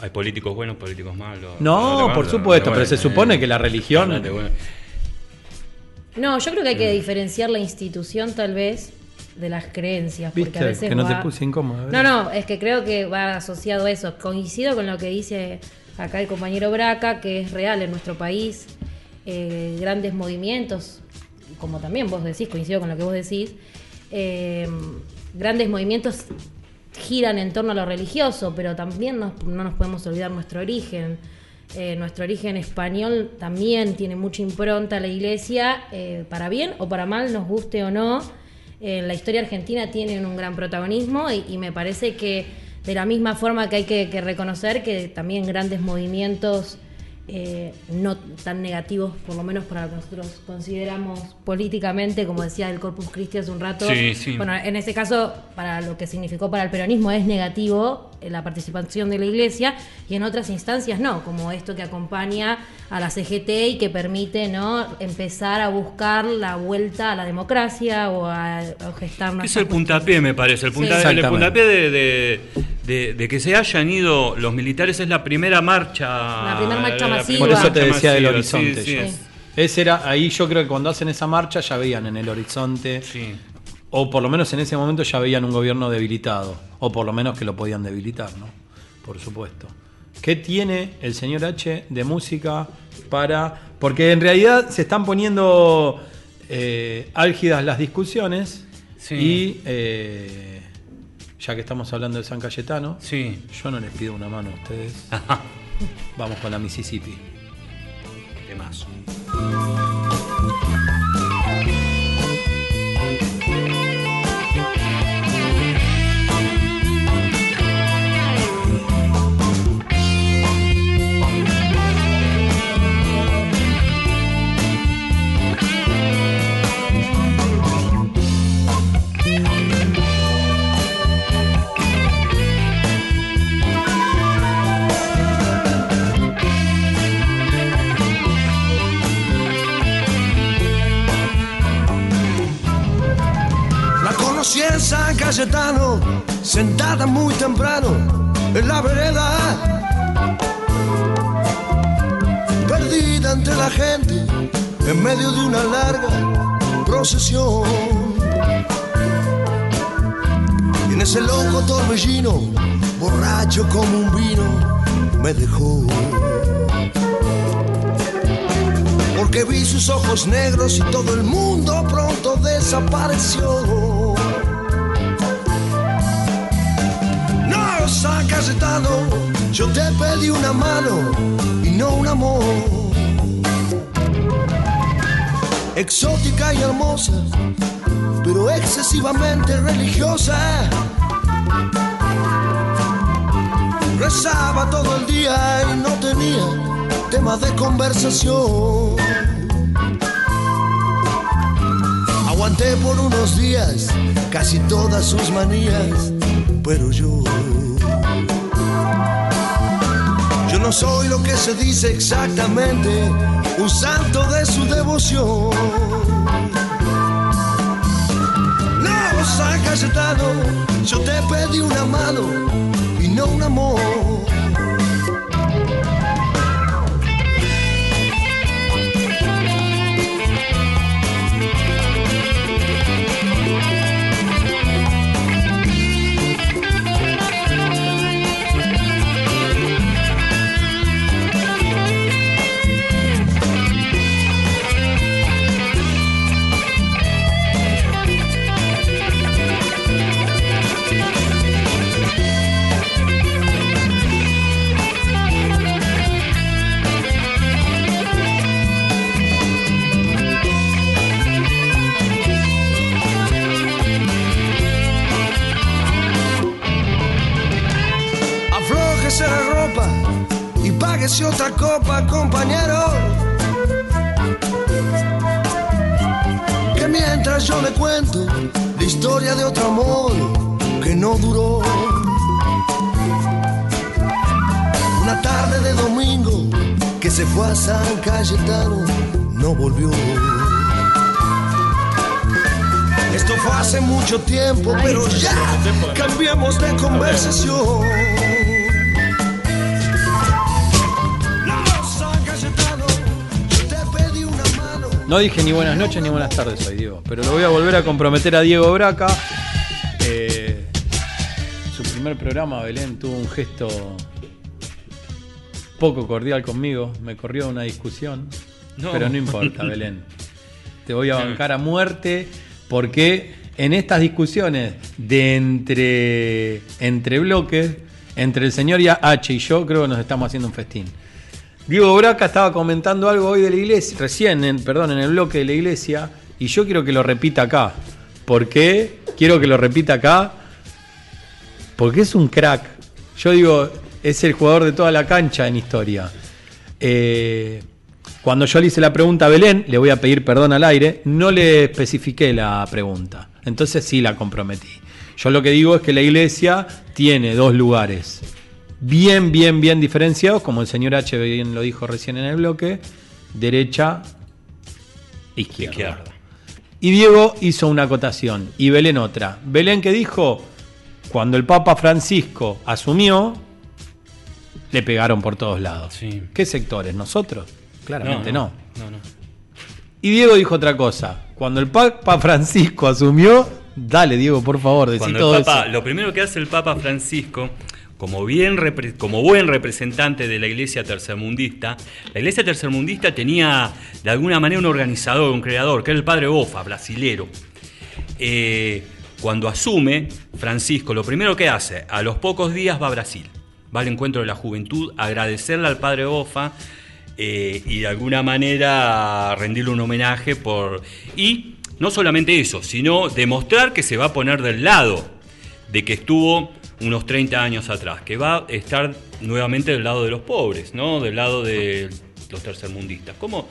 hay políticos buenos, políticos malos. No, por supuesto, pero se supone eh, que la religión-. No, yo creo que hay que diferenciar la institución tal vez de las creencias. Porque ¿Viste? a veces Que no te va- puse incómoda, No, no, es que creo que va asociado a eso. Coincido con lo que dice acá el compañero Braca, que es real en nuestro país. eh, grandes movimientos, como también vos decís, coincido con lo que vos decís. eh, grandes movimientos giran en torno a lo religioso, pero también nos- no nos podemos olvidar nuestro origen. Eh, nuestro origen español también tiene mucha impronta a la iglesia, eh, para bien o para mal, nos guste o no. En la historia argentina tienen un gran protagonismo y, y me parece que de la misma forma que hay que, que reconocer que también grandes movimientos eh, no tan negativos, por lo menos para lo que nosotros consideramos políticamente, como decía el Corpus Christi hace un rato. Sí, sí. Bueno, en este caso, para lo que significó para el peronismo es negativo eh, la participación de la iglesia y en otras instancias no, como esto que acompaña a la CGT y que permite no empezar a buscar la vuelta a la democracia o a, a gestar una Es el puntapié, me parece. El, punta- Sí. el Exactamente. puntapié de, de- de- de que se hayan ido los militares es la primera marcha. La primera marcha masiva. Por eso te decía del horizonte. sí. Ese era, ahí yo creo que cuando hacen esa marcha ya veían en el horizonte, Sí. O por lo menos en ese momento ya veían un gobierno debilitado, o por lo menos que lo podían debilitar, ¿no? Por supuesto. ¿Qué tiene el señor H de música para...? Porque en realidad se están poniendo eh, álgidas las discusiones Sí. y eh, ya que estamos hablando de San Cayetano, Sí. yo no les pido una mano a ustedes. Vamos con la Mississippi. Temazo. La Cayetano, sentada muy temprano en la vereda. Perdida entre la gente, en medio de una larga procesión. Y en ese loco torbellino, borracho como un vino, me dejó. Porque vi sus ojos negros y todo el mundo pronto desapareció. Yo te pedí una mano y no un amor. Exótica y hermosa, pero excesivamente religiosa. Rezaba todo el día y no tenía tema de conversación. Aguanté por unos días casi todas sus manías, pero yo. Yo no soy lo que se dice exactamente, un santo de su devoción. No, San Cayetano, yo te pedí una mano y no un amor. Cuento la historia de otro amor que no duró. Una tarde de domingo que se fue a San Cayetano, no volvió. Esto fue hace mucho tiempo, pero ya cambiamos de conversación. No dije ni buenas noches ni buenas tardes hoy, Diego, pero lo voy a volver a comprometer a Diego Braca. Eh, su primer programa, Belén, tuvo un gesto poco cordial conmigo. Me corrió una discusión, No. pero no importa, Belén. Te voy a bancar a muerte porque en estas discusiones de entre, entre bloques, entre el señor H y yo, creo que nos estamos haciendo un festín. Diego Braca estaba comentando algo hoy de la iglesia, recién, en, perdón, en el bloque de la iglesia, y yo quiero que lo repita acá. ¿Por qué? Quiero que lo repita acá. Porque es un crack. Yo digo, es el jugador de toda la cancha en historia. Eh, cuando yo le hice la pregunta a Belén, le voy a pedir perdón al aire, no le especifiqué la pregunta. Entonces sí la comprometí. Yo lo que digo es que la iglesia tiene dos lugares bien, bien, bien diferenciados, como el señor H bien lo dijo recién en el bloque, derecha, izquierda. Izquierda. Y Diego hizo una acotación y Belén otra. Belén que dijo, cuando el Papa Francisco asumió, le pegaron por todos lados. Sí. ¿Qué sectores? ¿Nosotros? Claramente no. No, no. Y Diego dijo otra cosa. Cuando el Papa Francisco asumió, dale Diego, por favor, decí Cuando todo el Papa, eso. lo primero que hace el Papa Francisco, como, buen representante de la iglesia tercermundista, la iglesia tercermundista tenía de alguna manera un organizador, un creador, que era el padre Bofa, brasilero. Eh, cuando asume Francisco, lo primero que hace, a los pocos días va a Brasil, va al encuentro de la juventud, agradecerle al padre Bofa eh, y de alguna manera rendirle un homenaje por... Y no solamente eso, sino demostrar que se va a poner del lado de que estuvo unos 30 años atrás, que va a estar nuevamente del lado de los pobres, ¿no? Del lado de los tercermundistas. ¿Cómo?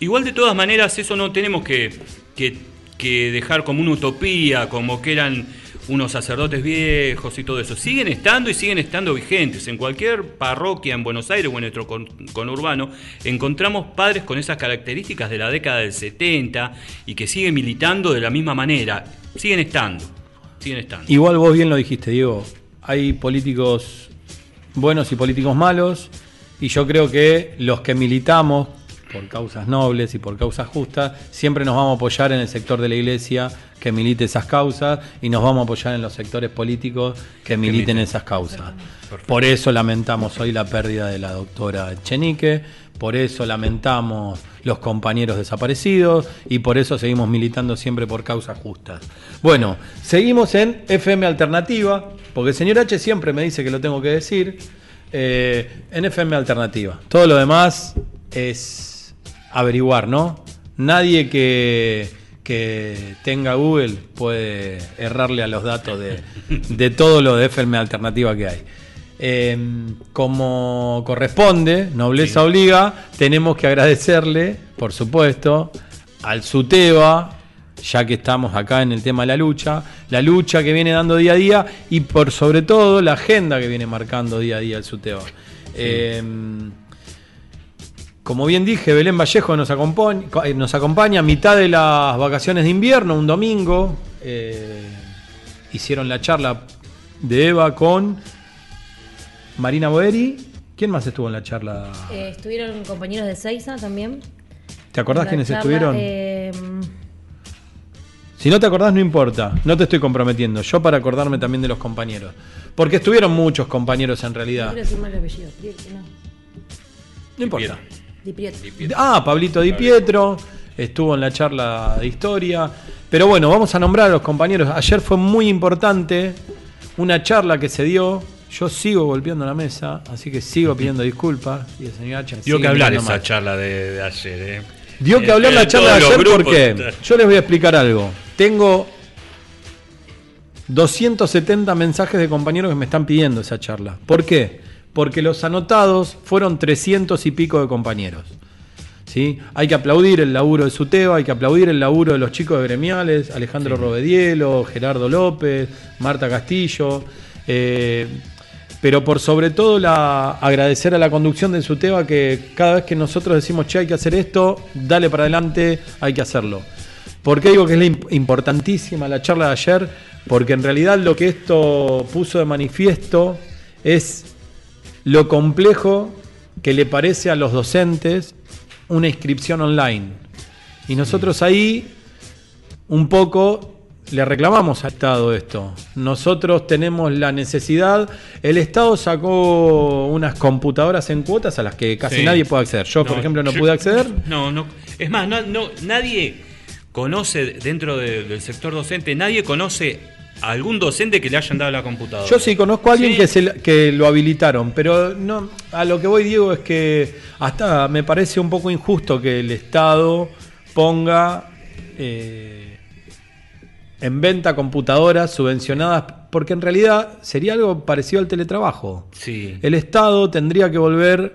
Igual de todas maneras eso no tenemos que, que- que dejar como una utopía, como que eran unos sacerdotes viejos y todo eso. Siguen estando y siguen estando vigentes. En cualquier parroquia en Buenos Aires o en nuestro con- conurbano encontramos padres con esas características de la década del 70 y que siguen militando de la misma manera. Siguen estando. Siguen estando. Igual vos bien lo dijiste, Diego. Hay políticos buenos y políticos malos. Y yo creo que los que militamos por causas nobles y por causas justas, siempre nos vamos a apoyar en el sector de la iglesia que milite esas causas y nos vamos a apoyar en los sectores políticos que militen esas causas. Por eso lamentamos hoy la pérdida de la doctora Chenique, por eso lamentamos los compañeros desaparecidos y por eso seguimos militando siempre por causas justas. Bueno, seguimos en FM Alternativa, porque el señor H siempre me dice que lo tengo que decir, eh, en FM Alternativa. Todo lo demás es averiguar, ¿no? Nadie que, que tenga Google puede errarle a los datos de, de todo lo de FM Alternativa que hay. Eh, como corresponde, nobleza Sí. obliga, tenemos que agradecerle, por supuesto, al SUTEBA, ya que estamos acá en el tema de la lucha, la lucha que viene dando día a día y por sobre todo la agenda que viene marcando día a día el SUTEBA. Eh, como bien dije, Belén Vallejo nos acompaña, eh, nos acompaña a mitad de las vacaciones de invierno, un domingo. eh, hicieron la charla de Eva con Marina Boeri. ¿Quién más estuvo en la charla? Eh, estuvieron compañeros de Seiza también. ¿Te acordás quiénes charla, estuvieron? eh, Si no te acordás, no importa. No te estoy comprometiendo. Yo para acordarme también de los compañeros. Porque estuvieron muchos compañeros en realidad. quiero decir mal el apellido. Prieto, no. No importa. Di Prieto. Ah, Pablito Di Pietro estuvo en la charla de historia. Pero bueno, vamos a nombrar a los compañeros. Ayer fue muy importante una charla que se dio. Yo sigo golpeando la mesa, así que sigo pidiendo disculpas. Y el señor Hacha Dio que hablar esa mal. charla de, de ayer, ¿eh? Dio que Eh, hablar la charla de ayer porque yo les voy a explicar algo. Tengo 270 mensajes de compañeros que me están pidiendo esa charla. ¿Por qué? Porque los anotados fueron 300 y pico de compañeros. ¿Sí? Hay que aplaudir el laburo de Suteba, hay que aplaudir el laburo de los chicos de gremiales, Alejandro Robedielo, Gerardo López, Marta Castillo. eh, pero por sobre todo la, agradecer a la conducción de Suteba que cada vez que nosotros decimos, che, hay que hacer esto, dale para adelante, hay que hacerlo. ¿Por qué digo que es importantísima la charla de ayer? Porque en realidad lo que esto puso de manifiesto es lo complejo que le parece a los docentes una inscripción online. Y nosotros ahí un poco le reclamamos al Estado esto. Nosotros tenemos la necesidad, el Estado sacó unas computadoras en cuotas a las que casi Sí. nadie puede acceder. Yo, por ejemplo, no yo- pude acceder. No, no. Es más, no, no, nadie conoce dentro de- del sector docente, nadie conoce a algún docente que le hayan dado la computadora. Yo sí conozco a alguien Sí. que, se, que lo habilitaron, pero no a lo que voy, Diego, es que hasta me parece un poco injusto que el Estado ponga eh, en venta computadoras subvencionadas, porque en realidad sería algo parecido al teletrabajo. Sí. El Estado tendría que volver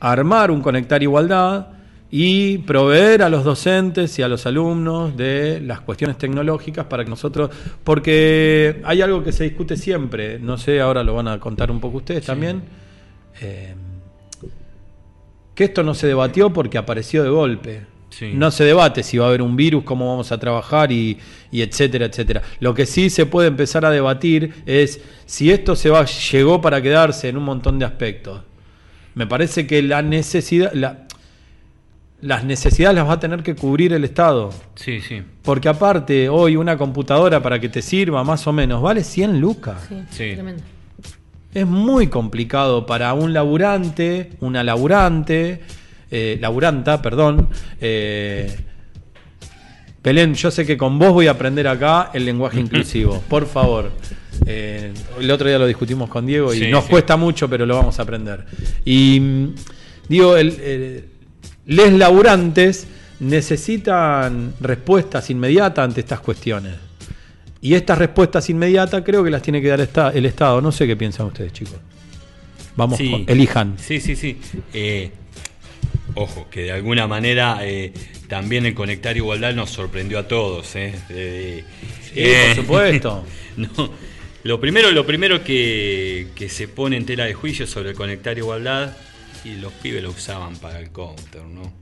a armar un Conectar Igualdad y proveer a los docentes y a los alumnos de las cuestiones tecnológicas para que nosotros, porque hay algo que se discute siempre, no sé, ahora lo van a contar un poco ustedes también, eh, que esto no se debatió porque apareció de golpe. Sí. No se debate si va a haber un virus, cómo vamos a trabajar y, y etcétera, etcétera. Lo que sí se puede empezar a debatir es si esto se va, llegó para quedarse en un montón de aspectos. Me parece que la necesidad, la- las necesidades las va a tener que cubrir el Estado. Sí, sí. Porque aparte, hoy una computadora para que te sirva más o menos vale 100 lucas. Sí, Sí. tremendo. Es muy complicado para un laburante, una laburante, eh, laburanta, perdón. eh, Belén, yo sé que con vos voy a aprender acá el lenguaje inclusivo, por favor. Eh, el otro día lo discutimos con Diego y Sí, nos sí. cuesta mucho, pero lo vamos a aprender. Y mm, digo, el, el- les laburantes necesitan respuestas inmediatas ante estas cuestiones. Y estas respuestas inmediatas creo que las tiene que dar el Estado. No sé qué piensan ustedes, chicos. Vamos, Sí. elijan. Sí, sí, sí. Eh, ojo, que de alguna manera eh, también el Conectar Igualdad nos sorprendió a todos. ¿eh? Eh, Sí, eh, por supuesto. no, lo primero, lo primero que, que se pone en tela de juicio sobre el Conectar Igualdad, y los pibes lo usaban para el counter, ¿no?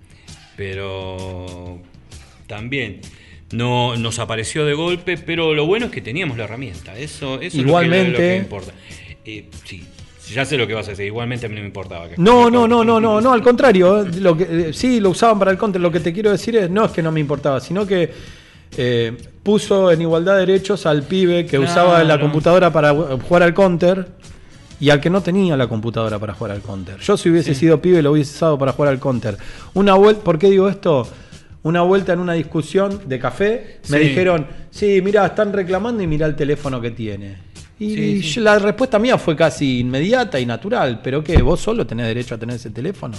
Pero también no nos apareció de golpe, pero lo bueno es que teníamos la herramienta. Eso, eso Igualmente- es lo que, lo que importa. Eh, sí, ya sé lo que vas a decir. Igualmente a mí no me importaba. que- No, no, no, no, no, no, al contrario. eh, Lo que, eh, sí, lo usaban para el counter. Lo que te quiero decir es, no es que no me importaba, sino que eh, puso en igualdad de derechos al pibe que Claro. usaba la computadora para jugar al counter y al que no tenía la computadora para jugar al counter. Yo si hubiese sido pibe lo hubiese usado para jugar al counter. Una vuelta, ¿por qué digo esto? Una vuelta en una discusión de café, me Sí. dijeron, sí, mira, están reclamando y mira el teléfono que tiene. Y Sí, la respuesta mía fue casi inmediata y natural, pero ¿qué? ¿Vos solo tenés derecho a tener ese teléfono?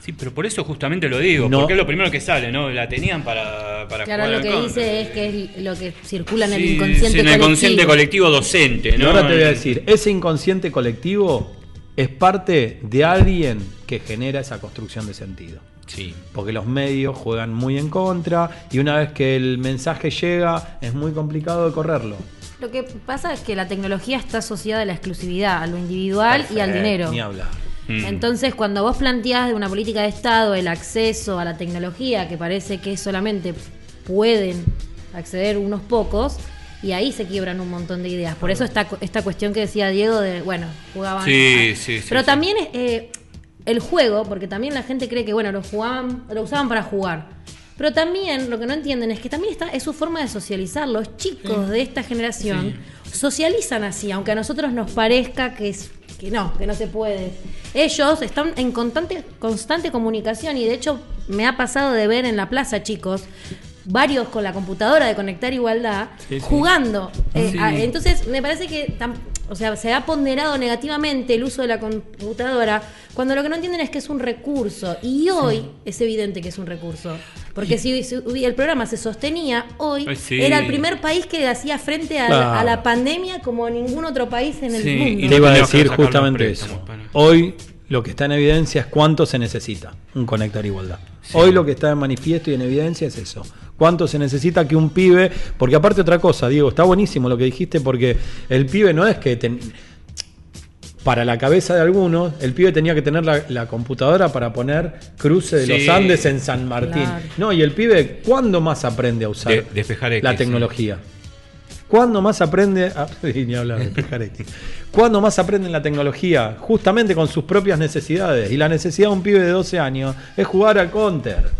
Sí, pero por eso justamente lo digo, No. porque es lo primero que sale, ¿no? La tenían para, para Claro, jugar lo que dice es que es lo que circula en el inconsciente sí, en el consciente colectivo docente, Y ¿no? ahora te voy a decir, ese inconsciente colectivo es parte de alguien que genera esa construcción de sentido. Sí. Porque los medios juegan muy en contra y una vez que el mensaje llega es muy complicado de correrlo. Lo que pasa es que la tecnología está asociada a la exclusividad, a lo individual y al Perfecto, dinero. Ni hablar. Mm. Entonces, cuando vos planteás de una política de Estado el acceso a la tecnología, que parece que solamente pueden acceder unos pocos, y ahí se quiebran un montón de ideas. Por eso esta, esta cuestión que decía Diego de, bueno, jugaban... Sí, sí, sí, Pero sí. también eh, el juego, porque también la gente cree que, bueno, lo, jugaban, lo usaban para jugar. Pero también lo que no entienden es que también está, es su forma de socializar. Los chicos de esta generación socializan así, aunque a nosotros nos parezca que es que no, que no se puede. Ellos están en constante, constante comunicación y de hecho me ha pasado de ver en la plaza, chicos, varios con la computadora de Conectar Igualdad Sí, sí. jugando. Eh, Sí. a- entonces me parece que o sea, se ha ponderado negativamente el uso de la computadora cuando lo que no entienden es que es un recurso y hoy es evidente que es un recurso. Porque si, el programa se sostenía hoy, sí. era el primer país que hacía frente a, la pandemia como ningún otro país en el Sí, mundo. y Te iba a decir justamente eso. Hoy lo que está en evidencia es cuánto se necesita un conectar igualdad. Hoy lo que está en manifiesto y en evidencia es eso. Cuánto se necesita que un pibe, porque aparte otra cosa, Diego, está buenísimo lo que dijiste porque el pibe no es que ten- para la cabeza de algunos, el pibe tenía que tener la, la computadora para poner cruce de Sí. los Andes en San Martín. Claro. No, y el pibe, ¿cuándo más aprende a usar De- despejar X, la tecnología? ¿Cuándo más aprende a ni hablar de despejar X. ¿Cuándo más aprende en la tecnología? Justamente con sus propias necesidades. Y la necesidad de un pibe de 12 años es jugar al counter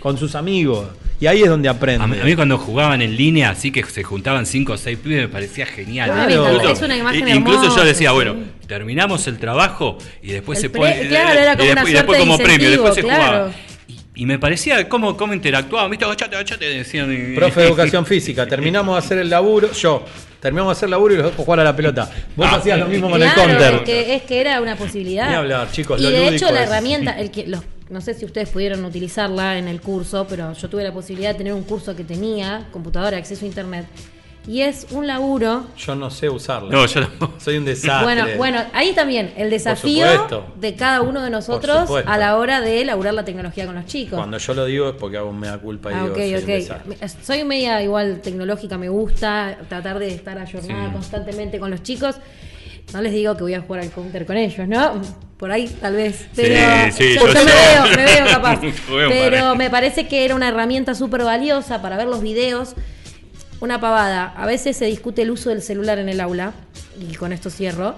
con sus amigos. Y ahí es donde aprende. A mí, a mí cuando jugaban en línea, así que se juntaban cinco o seis pibes, me parecía genial. Claro. Es una imagen incluso hermosa, yo decía, sí. bueno, terminamos el trabajo y después El se pone. claro, era como y una después, y después de como premio, después se incentivo, jugaba. claro. Y, me parecía cómo, cómo interactuaban, ¿viste? Agachate, agachate, decían. Profe de educación física, terminamos de hacer el laburo, yo, terminamos de hacer el laburo y los dejo jugar a la pelota. Vos Ah. hacías lo mismo con el Claro, counter. Es que, es que era una posibilidad. Ni hablar, chicos, Y lo de hecho la es- herramienta, el que los, no sé si ustedes pudieron utilizarla en el curso, pero yo tuve la posibilidad de tener un curso que tenía computadora, acceso a internet. Y es un laburo. Yo no sé usarla. No, yo no. Soy un desastre. Bueno, bueno, ahí también el desafío de cada uno de nosotros a la hora de elaborar la tecnología con los chicos. Cuando yo lo digo es porque hago un mea culpa y Ah, digo ok, soy un desastre. Soy media igual tecnológica, me gusta tratar de estar ayornada constantemente con los chicos. No les digo que voy a jugar al counter con ellos, ¿no? Por ahí tal vez. Pero sí, yo, yo yo me veo, me veo capaz. Pero me parece que era una herramienta súper valiosa para ver los videos. Una pavada. A veces se discute el uso del celular en el aula, y con esto cierro.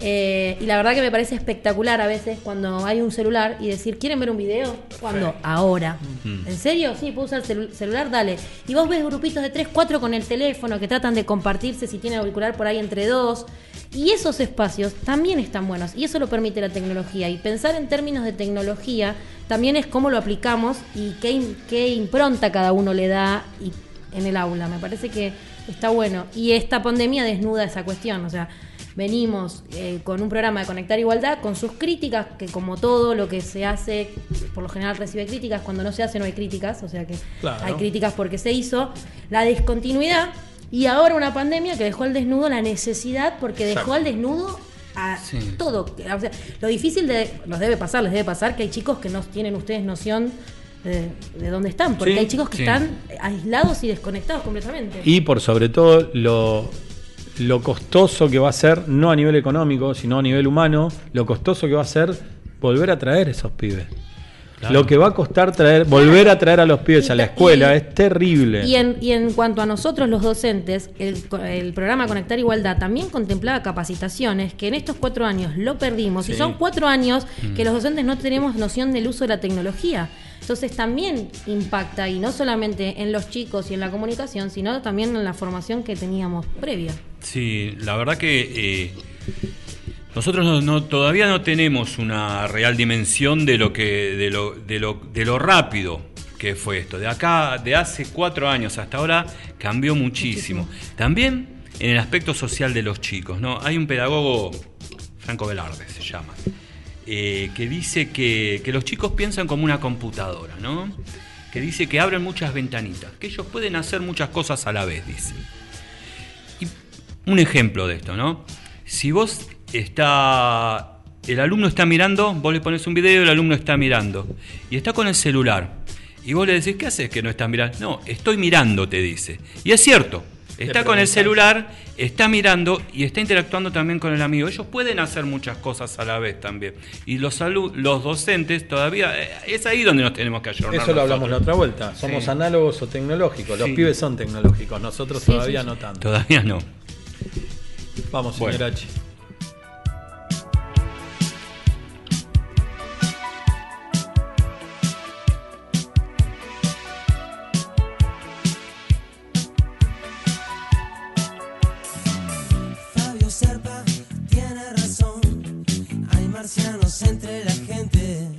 Eh, y la verdad que me parece espectacular a veces cuando hay un celular y decir, ¿quieren ver un video? ¿Cuándo? Ahora. ¿En serio? Sí, puedo usar el celu- celular, dale. Y vos ves grupitos de 3, 4 con el teléfono que tratan de compartirse si tienen auricular por ahí entre dos. Y esos espacios también están buenos y eso lo permite la tecnología. Y pensar en términos de tecnología también es cómo lo aplicamos y qué, qué impronta cada uno le da y- en el aula. Me parece que está bueno. Y esta pandemia desnuda esa cuestión. O sea, venimos eh, con un programa de Conectar Igualdad, con sus críticas, que como todo lo que se hace, por lo general recibe críticas, cuando no se hace no hay críticas, o sea que Claro. hay críticas porque se hizo, la discontinuidad y ahora una pandemia que dejó al desnudo la necesidad, porque dejó Exacto. al desnudo a Sí. todo. O sea, lo difícil de, nos debe pasar, les debe pasar que hay chicos que no tienen ustedes noción de, de dónde están, porque Sí. hay chicos que Sí. están aislados y desconectados completamente. Y por sobre todo lo, lo costoso que va a ser, no a nivel económico, sino a nivel humano, lo costoso que va a ser volver a traer esos pibes. Claro. Lo que va a costar traer, volver a traer a los pibes Y a la escuela y- es terrible. Y en, y en cuanto a nosotros los docentes, el, co- el programa Conectar Igualdad también contemplaba capacitaciones que en estos cuatro años lo perdimos. Y son cuatro años que los docentes no tenemos noción del uso de la tecnología. Entonces también impacta, y no solamente en los chicos y en la comunicación, sino también en la formación que teníamos previa. Sí, la verdad que eh, nosotros no, no- todavía no tenemos una real dimensión de lo que de lo, de lo, de lo rápido que fue esto. De acá, de hace cuatro años hasta ahora, cambió muchísimo. También en el aspecto social de los chicos, ¿no? Hay un pedagogo, Franco Velarde se llama. Eh, que dice que, que los chicos piensan como una computadora, ¿no? Que dice que abren muchas ventanitas, que ellos pueden hacer muchas cosas a la vez, dice. Y un ejemplo de esto, ¿no? Si vos está. El alumno está mirando, vos le pones un video, el alumno está mirando. Y está con el celular. Y vos le decís, ¿qué haces que no estás mirando? No, estoy mirando, te dice. Y es cierto. Está con el celular, está mirando y está interactuando también con el amigo. Ellos pueden hacer muchas cosas a la vez también. Y los, los docentes todavía. eh, Es ahí donde nos tenemos que ayornar. Eso lo hablamos la otra vuelta. Somos Sí. análogos o tecnológicos. Los Sí. pibes son tecnológicos, nosotros Sí, todavía sí, no tanto. Todavía no. Vamos, señor Bueno. H. entre la gente.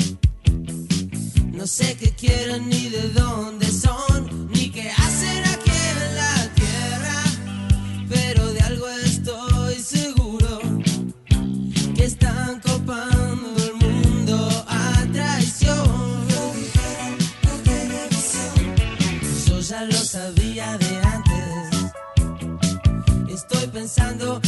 No sé qué quieren ni de dónde son, ni qué hacen aquí en la tierra. Pero de algo estoy seguro: que están copando el mundo a traición. Yo ya lo sabía de antes. Estoy pensando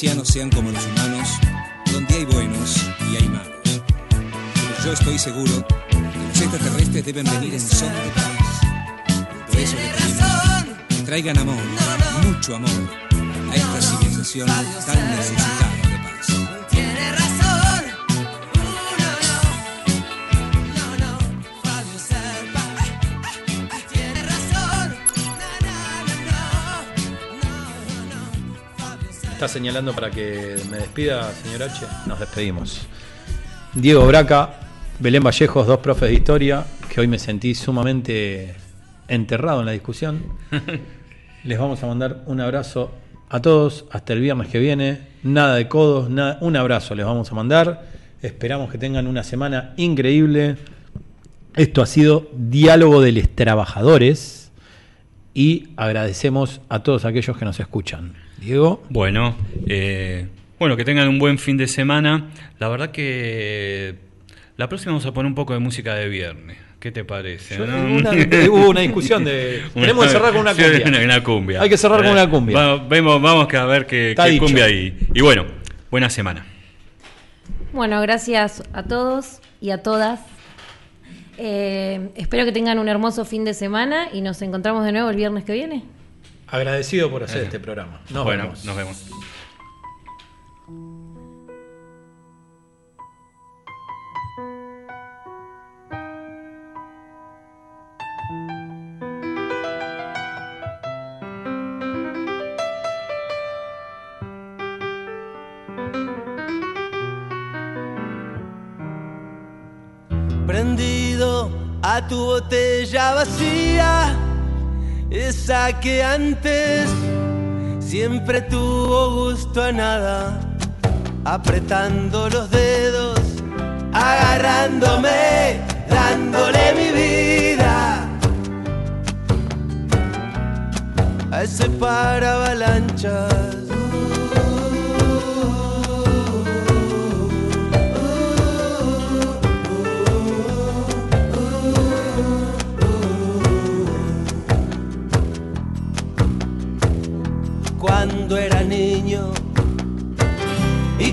sean como los humanos, donde hay buenos y hay malos. Pero yo estoy seguro que los extraterrestres deben venir en son de paz. Por eso pedimos razón. que traigan amor, mucho amor, a esta civilización tan necesitada Está señalando para que me despida, señor H. Nos despedimos. Diego Braca, Belén Vallejos, dos profes de historia, que hoy me sentí sumamente enterrado en la discusión. Les vamos a mandar un abrazo a todos hasta el viernes que viene. Nada de codos, nada, un abrazo les vamos a mandar. Esperamos que tengan una semana increíble. Esto ha sido Diálogo de los Trabajadores y agradecemos a todos aquellos que nos escuchan. Diego. Bueno, eh, bueno, que tengan un buen fin de semana. La verdad que la próxima vamos a poner un poco de música de viernes. ¿Qué te parece? Yo- no? una- hubo una discusión de. Tenemos que cerrar con una cumbia. una- una cumbia. Hay que cerrar con una cumbia. Vamos, vemos, vamos que a ver qué, cumbia hay. Y bueno, buena semana. Bueno, gracias a todos y a todas. Eh, espero que tengan un hermoso fin de semana y nos encontramos de nuevo el viernes que viene. Agradecido por hacer este programa. Nos bueno, vemos. nos vemos. prendido a tu botella vacía, esa que antes siempre tuvo gusto a nada. apretando los dedos, agarrándome, dándole mi vida a ese para avalanchas.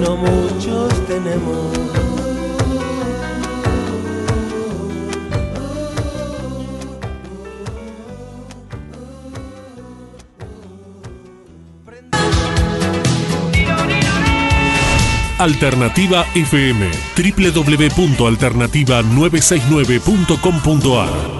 No muchos tenemos. Alternativa FM, www.alternativa969.com.ar